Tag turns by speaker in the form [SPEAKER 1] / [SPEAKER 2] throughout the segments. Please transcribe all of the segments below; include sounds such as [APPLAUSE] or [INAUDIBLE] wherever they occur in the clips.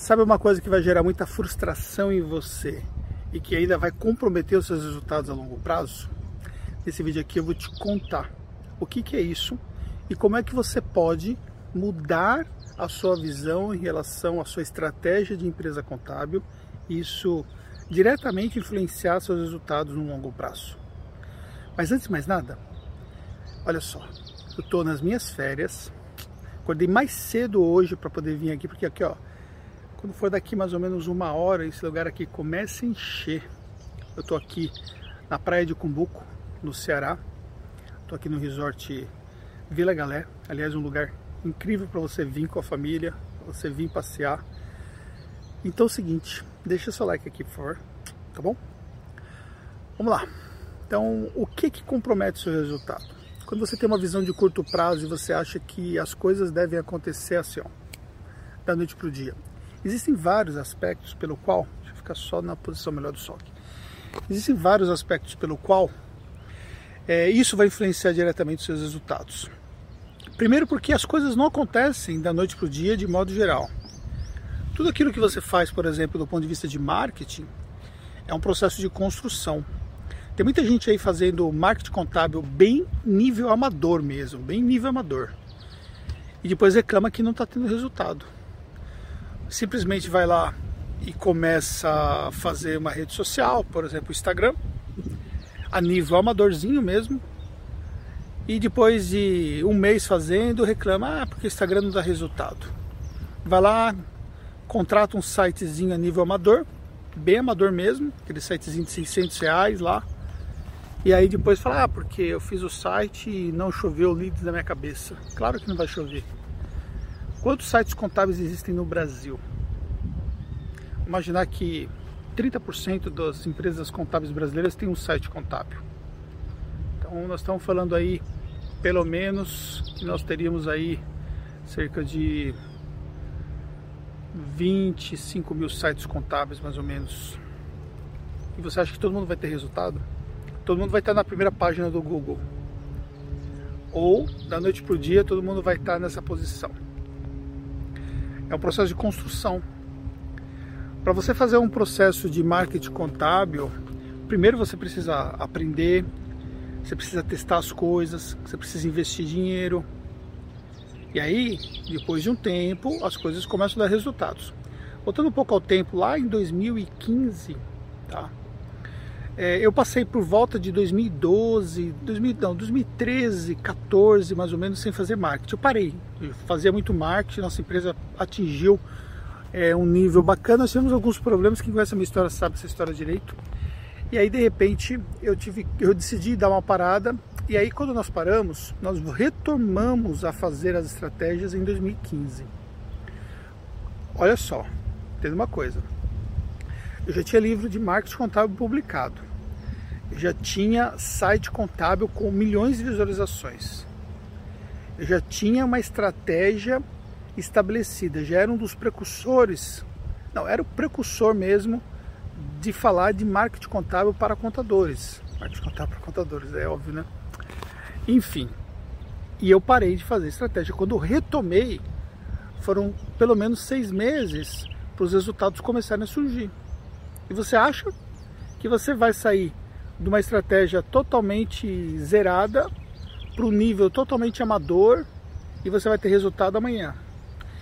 [SPEAKER 1] Sabe uma coisa que vai gerar muita frustração em você e que ainda vai comprometer os seus resultados a longo prazo? Nesse vídeo aqui eu vou te contar o que, que é isso e como é que você pode mudar a sua visão em relação à sua estratégia de empresa contábil e isso diretamente influenciar seus resultados no longo prazo. Mas antes de mais nada, olha só, eu estou nas minhas férias, acordei mais cedo hoje para poder vir aqui, porque aqui ó, quando for daqui mais ou menos uma hora, esse lugar aqui começa a encher. Eu estou aqui na praia de Cumbuco, no Ceará, estou aqui no resort Vila Galé, aliás um lugar incrível para você vir com a família, você vir passear. Então é o seguinte, deixa seu like aqui por favor, tá bom? Vamos lá. Então, o que que compromete o seu resultado? Quando você tem uma visão de curto prazo e você acha que as coisas devem acontecer assim, ó, da noite para o dia. Existem vários aspectos pelo qual, deixa eu ficar só na posição melhor do sol aqui. Existem vários aspectos pelo qual é, isso vai influenciar diretamente os seus resultados. Primeiro porque as coisas não acontecem da noite para o dia de modo geral. Tudo aquilo que você faz, por exemplo, do ponto de vista de marketing, é um processo de construção. Tem muita gente aí fazendo marketing contábil bem nível amador mesmo, bem nível amador. E depois reclama que não está tendo resultado. Simplesmente vai lá e começa a fazer uma rede social, por exemplo, o Instagram, a nível amadorzinho mesmo. E depois de um mês fazendo, reclama, ah, porque o Instagram não dá resultado. Vai lá, contrata um sitezinho a nível amador, bem amador mesmo, aquele sitezinho de 600 reais lá, e aí depois fala, ah, porque eu fiz o site e não choveu leads na minha cabeça. Claro que não vai chover. Quantos sites contábeis existem no Brasil? Imaginar que 30% das empresas contábeis brasileiras têm um site contábil. Então nós estamos falando aí, pelo menos, que nós teríamos aí cerca de 25 mil sites contábeis, mais ou menos. E você acha que todo mundo vai ter resultado? todo mundo vai estar na primeira página do Google. Ou, da noite para o dia, todo mundo vai estar nessa posição. É um processo de construção. Para você fazer um processo de marketing contábil, primeiro você precisa aprender, você precisa testar as coisas, você precisa investir dinheiro. E aí, depois de um tempo, as coisas começam a dar resultados. Voltando um pouco ao tempo, lá em 2015, tá? É, eu passei por volta de 2012, 2000, não, 2013, 14 mais ou menos sem fazer marketing. Eu parei, eu fazia muito marketing, nossa empresa atingiu é, um nível bacana. Nós tivemos alguns problemas, quem conhece a minha história sabe essa história direito. E aí de repente eu tive, eu decidi dar uma parada. E aí quando nós paramos, nós retomamos a fazer as estratégias em 2015. Olha só, tem uma coisa eu já tinha livro de marketing contábil publicado. Já tinha site contábil com milhões de visualizações. Eu já tinha uma estratégia estabelecida, já era um dos precursores, não, era o precursor mesmo de falar de marketing contábil para contadores. Marketing contábil para contadores, é óbvio, né? Enfim, e eu parei de fazer estratégia. Quando eu retomei, foram pelo menos seis meses para os resultados começarem a surgir. E você acha que você vai sair de uma estratégia totalmente zerada para um nível totalmente amador e você vai ter resultado amanhã.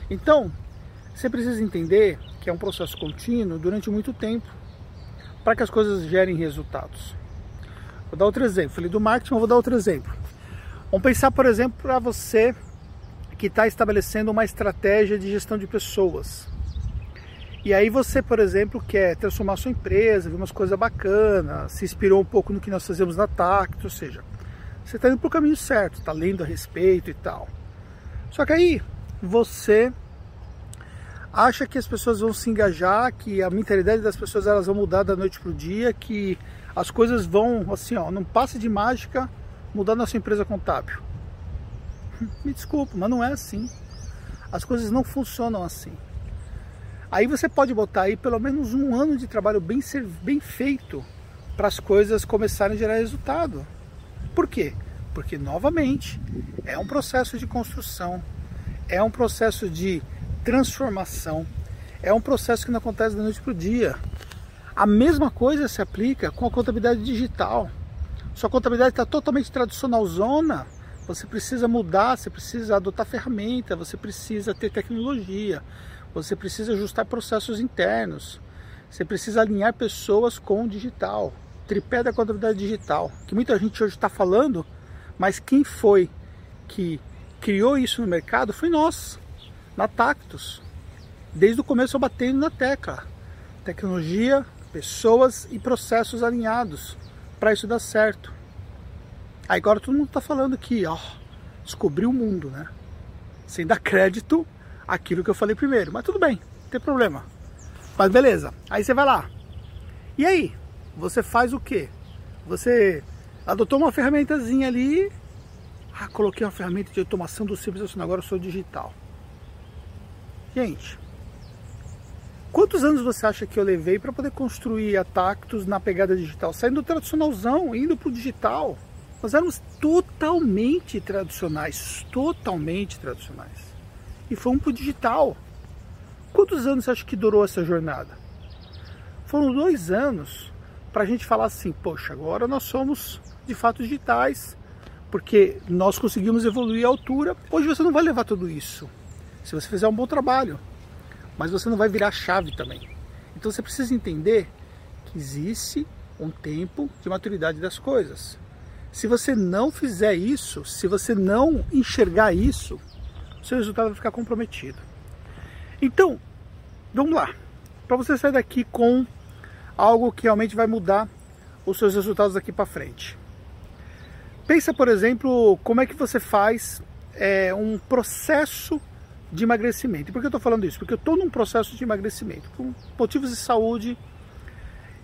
[SPEAKER 1] Então, você precisa entender que é um processo contínuo durante muito tempo para que as coisas gerem resultados. Vou dar outro exemplo. Falei do marketing, mas vou dar outro exemplo. Vamos pensar, por exemplo, para você que está estabelecendo uma estratégia de gestão de pessoas. E aí você, por exemplo, quer transformar sua empresa, ver umas coisas bacanas, se inspirou um pouco no que nós fazemos na Tact, ou seja, você está indo para o caminho certo, está lendo a respeito e tal. Só que aí você acha que as pessoas vão se engajar, que a mentalidade das pessoas elas vão mudar da noite para o dia, que as coisas vão, assim, ó, não passe de mágica mudar na sua empresa contábil. [LAUGHS] Me desculpa, mas não é assim. As coisas não funcionam assim. Aí você pode botar aí pelo menos um ano de trabalho bem, bem feito para as coisas começarem a gerar resultado. Por quê? Porque, novamente, é um processo de construção, é um processo de transformação, É um processo que não acontece da noite para o dia. A mesma coisa se aplica com a contabilidade digital. Sua contabilidade está totalmente tradicional zona. Você precisa mudar, você precisa adotar ferramenta, você precisa ter tecnologia, você precisa ajustar processos internos, você precisa alinhar pessoas com o digital, tripé da contabilidade digital, que muita gente hoje está falando, mas quem foi que criou isso no mercado foi nós, na Tactus. Desde o começo eu batendo na tecla. Tecnologia, pessoas e processos alinhados para isso dar certo. Aí agora todo mundo está falando que, ó, descobriu o mundo, né? Sem dar crédito àquilo que eu falei primeiro. Mas tudo bem, não tem problema. Mas beleza, aí você vai lá. E aí? Você faz o quê? Você adotou uma ferramentazinha ali. Ah, coloquei uma ferramenta de automação do simples agora eu sou digital. Gente, Quantos anos você acha que eu levei para poder construir a Tactus na pegada digital? Saindo do tradicionalzão, indo para o digital. Nós éramos totalmente tradicionais, totalmente tradicionais. E fomos para o digital. Quantos anos você acha que durou essa jornada? Foram dois anos para a gente falar assim, poxa, agora nós somos de fato digitais, porque nós conseguimos evoluir a altura. Hoje você não vai levar tudo isso, se você fizer um bom trabalho mas você não vai virar chave também. Então você precisa entender que existe um tempo de maturidade das coisas. Se você não fizer isso, se você não enxergar isso, seu resultado vai ficar comprometido. Então, vamos lá. Para você sair daqui com algo que realmente vai mudar os seus resultados daqui para frente. Pensa, por exemplo, como é que você faz é, um processo de emagrecimento. Por que eu estou falando isso? Porque eu estou num processo de emagrecimento. Por motivos de saúde,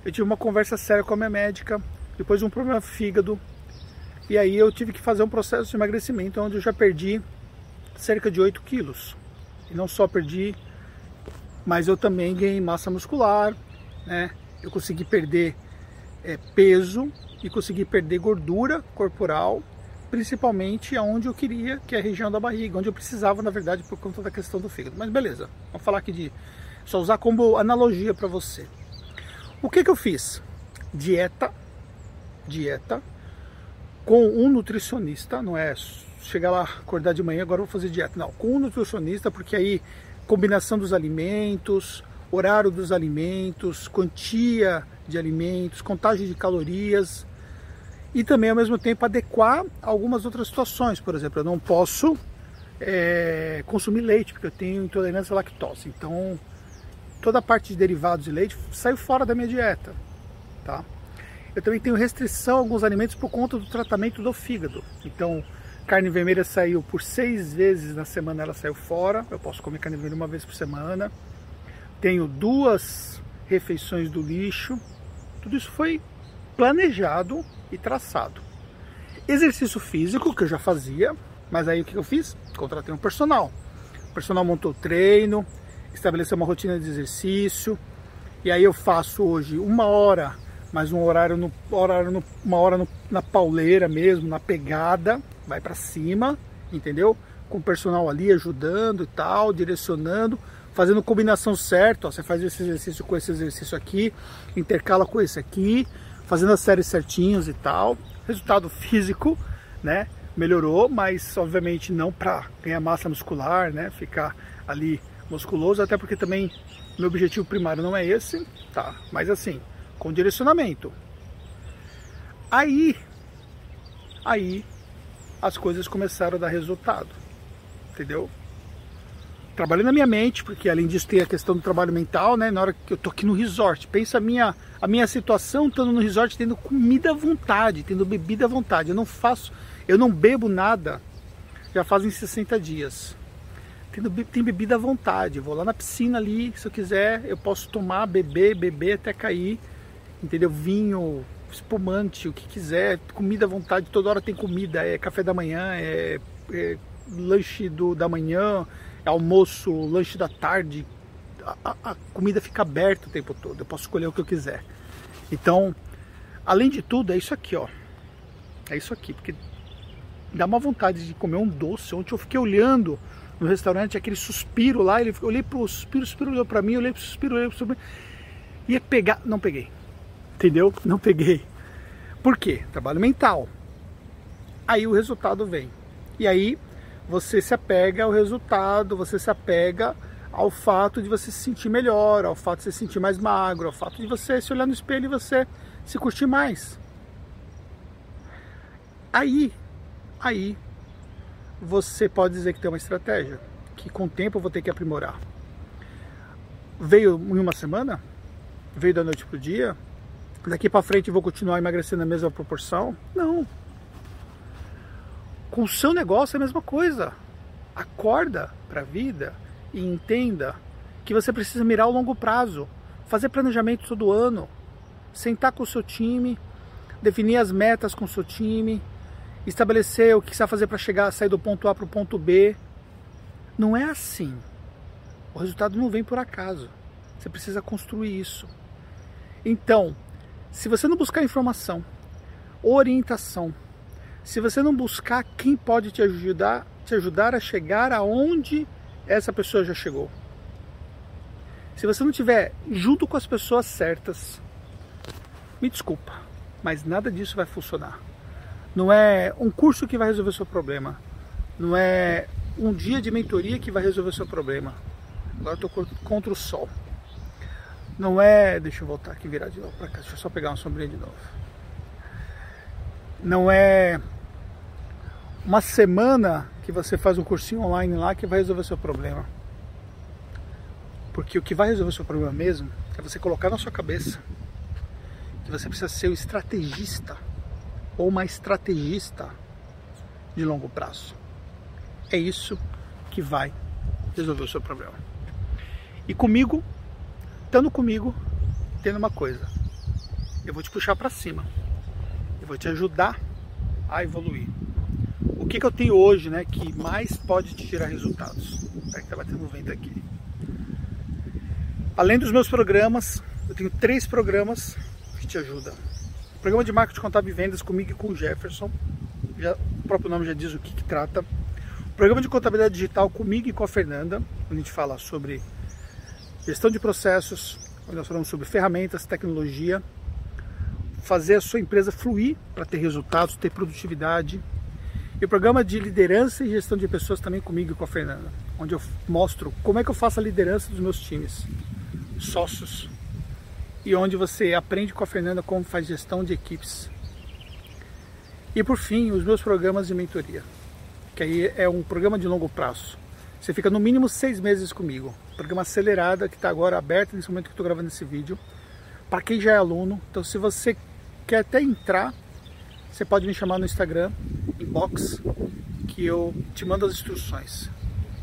[SPEAKER 1] eu tive uma conversa séria com a minha médica, depois de um problema fígado, e aí eu tive que fazer um processo de emagrecimento onde eu já perdi cerca de 8 quilos. E não só perdi, mas eu também ganhei massa muscular, né? Eu consegui perder é, peso e consegui perder gordura corporal principalmente aonde eu queria, que é a região da barriga, onde eu precisava, na verdade, por conta da questão do fígado. Mas beleza, vamos falar aqui de só usar como analogia para você. O que que eu fiz? Dieta, dieta com um nutricionista, não é chegar lá, acordar de manhã, agora vou fazer dieta. Não, com um nutricionista, porque aí combinação dos alimentos, horário dos alimentos, quantia de alimentos, contagem de calorias, e também ao mesmo tempo adequar algumas outras situações. Por exemplo, eu não posso é, consumir leite porque eu tenho intolerância à lactose. Então toda a parte de derivados de leite saiu fora da minha dieta. Tá? Eu também tenho restrição a alguns alimentos por conta do tratamento do fígado. Então carne vermelha saiu por seis vezes na semana, ela saiu fora. Eu posso comer carne vermelha uma vez por semana. Tenho duas refeições do lixo. Tudo isso foi planejado e traçado. Exercício físico, que eu já fazia, mas aí o que eu fiz? Contratei um personal. O personal montou o treino, estabeleceu uma rotina de exercício, e aí eu faço hoje uma hora, mais um horário, no, horário no, uma hora no, na pauleira mesmo, na pegada, vai para cima, entendeu? Com o personal ali ajudando e tal, direcionando, fazendo combinação certa. Você faz esse exercício com esse exercício aqui, intercala com esse aqui, fazendo as séries certinhos e tal. Resultado físico, né? Melhorou, mas obviamente não para ganhar massa muscular, né? Ficar ali musculoso, até porque também meu objetivo primário não é esse, tá? Mas assim, com direcionamento. Aí, aí as coisas começaram a dar resultado, entendeu? trabalhei na minha mente, porque além disso tem a questão do trabalho mental, né? Na hora que eu tô aqui no resort, pensa a minha, a minha situação estando no resort, tendo comida à vontade, tendo bebida à vontade. Eu não faço, eu não bebo nada, já fazem 60 dias. Tendo, tem bebida à vontade, vou lá na piscina ali, se eu quiser, eu posso tomar, beber, beber até cair, entendeu? Vinho, espumante, o que quiser, comida à vontade, toda hora tem comida, é café da manhã, é, é lanche do, da manhã, almoço, lanche da tarde, a, a, comida fica aberta o tempo todo, eu posso escolher o que eu quiser. Então, além de tudo, é isso aqui, ó. É isso aqui, porque dá uma vontade de comer um doce. Ontem eu fiquei olhando no restaurante, aquele suspiro lá, ele olhei pro suspiro, o suspiro olhou para mim, olhei pro suspiro, olhei pro suspiro. Ia pegar, não peguei. Entendeu? Não peguei. Por quê? Trabalho mental. Aí o resultado vem. E aí você se apega ao resultado, você se apega ao fato de você se sentir melhor, ao fato de você se sentir mais magro, ao fato de você se olhar no espelho e você se curtir mais. Aí, aí você pode dizer que tem uma estratégia que com o tempo eu vou ter que aprimorar. Veio em uma semana? Veio da noite pro dia? Daqui para frente vou continuar emagrecendo na mesma proporção? Não. Com o seu negócio é a mesma coisa. Acorda para a vida e entenda que você precisa mirar o longo prazo, fazer planejamento todo ano, sentar com o seu time, definir as metas com o seu time, estabelecer o que você vai fazer para chegar, sair do ponto A para o ponto B. Não é assim. O resultado não vem por acaso. Você precisa construir isso. Então, se você não buscar informação, orientação, se você não buscar quem pode te ajudar, te ajudar a chegar aonde essa pessoa já chegou. Se você não tiver junto com as pessoas certas, me desculpa, mas nada disso vai funcionar. Não é um curso que vai resolver o seu problema. Não é um dia de mentoria que vai resolver o seu problema. Agora eu estou contra o sol. Não é. Deixa eu voltar aqui virar de novo para cá. Deixa eu só pegar uma sombrinha de novo. Não é uma semana que você faz um cursinho online lá que vai resolver seu problema. Porque o que vai resolver seu problema mesmo é você colocar na sua cabeça que você precisa ser o estrategista ou uma estrategista de longo prazo. É isso que vai resolver o seu problema. E comigo, estando comigo, tendo uma coisa. Eu vou te puxar para cima. Eu vou te ajudar a evoluir. O que, que eu tenho hoje, né, que mais pode te tirar resultados? É que tá batendo vento aqui. Além dos meus programas, eu tenho três programas que te ajudam Programa de marketing contábil e vendas comigo e com o Jefferson. Já, o próprio nome já diz o que, que trata. Programa de contabilidade digital comigo e com a Fernanda, onde a gente fala sobre gestão de processos, onde nós falamos sobre ferramentas, tecnologia, fazer a sua empresa fluir para ter resultados, ter produtividade. E o programa de liderança e gestão de pessoas também comigo e com a Fernanda, onde eu mostro como é que eu faço a liderança dos meus times, sócios, e onde você aprende com a Fernanda como faz gestão de equipes. E por fim, os meus programas de mentoria, que aí é um programa de longo prazo. Você fica no mínimo seis meses comigo. Programa acelerado que está agora aberto nesse momento que estou gravando esse vídeo. Para quem já é aluno, então se você quer até entrar, você pode me chamar no Instagram, inbox, que eu te mando as instruções.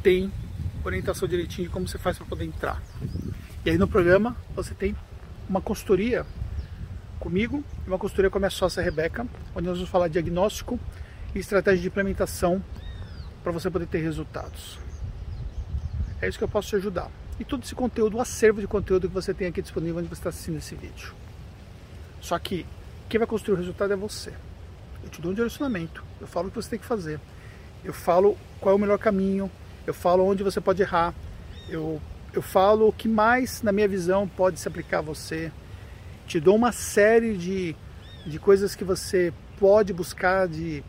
[SPEAKER 1] Tem orientação direitinho de como você faz para poder entrar. E aí no programa você tem uma consultoria comigo e uma consultoria com a minha sócia Rebeca, onde nós vamos falar diagnóstico e estratégia de implementação para você poder ter resultados. É isso que eu posso te ajudar. E todo esse conteúdo, o acervo de conteúdo que você tem aqui disponível onde você está assistindo esse vídeo. Só que quem vai construir o resultado é você. Eu te dou um direcionamento, eu falo o que você tem que fazer, eu falo qual é o melhor caminho, eu falo onde você pode errar, eu eu falo o que mais, na minha visão, pode se aplicar a você. Te dou uma série de, de coisas que você pode buscar de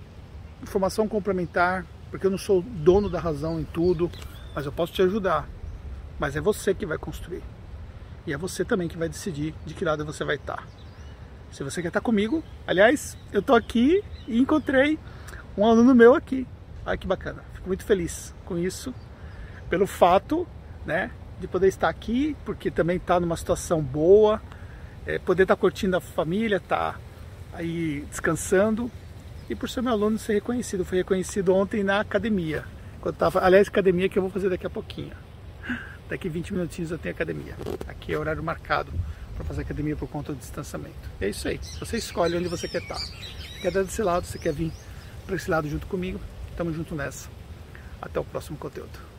[SPEAKER 1] informação complementar, porque eu não sou dono da razão em tudo, mas eu posso te ajudar. Mas é você que vai construir. E é você também que vai decidir de que lado você vai estar. Se você quer estar comigo, aliás, eu estou aqui e encontrei um aluno meu aqui. Ai que bacana. Fico muito feliz com isso, pelo fato, né, de poder estar aqui, porque também está numa situação boa, é, poder estar tá curtindo a família, estar tá aí descansando e por ser meu aluno ser reconhecido. Foi reconhecido ontem na academia. Quando tava, aliás, academia que eu vou fazer daqui a pouquinho. Daqui 20 minutinhos eu tenho academia. Aqui é horário marcado para fazer academia por conta do distanciamento. É isso aí. Você escolhe onde você quer estar. Quer dar desse lado, você quer vir para esse lado junto comigo. Tamo junto nessa. Até o próximo conteúdo.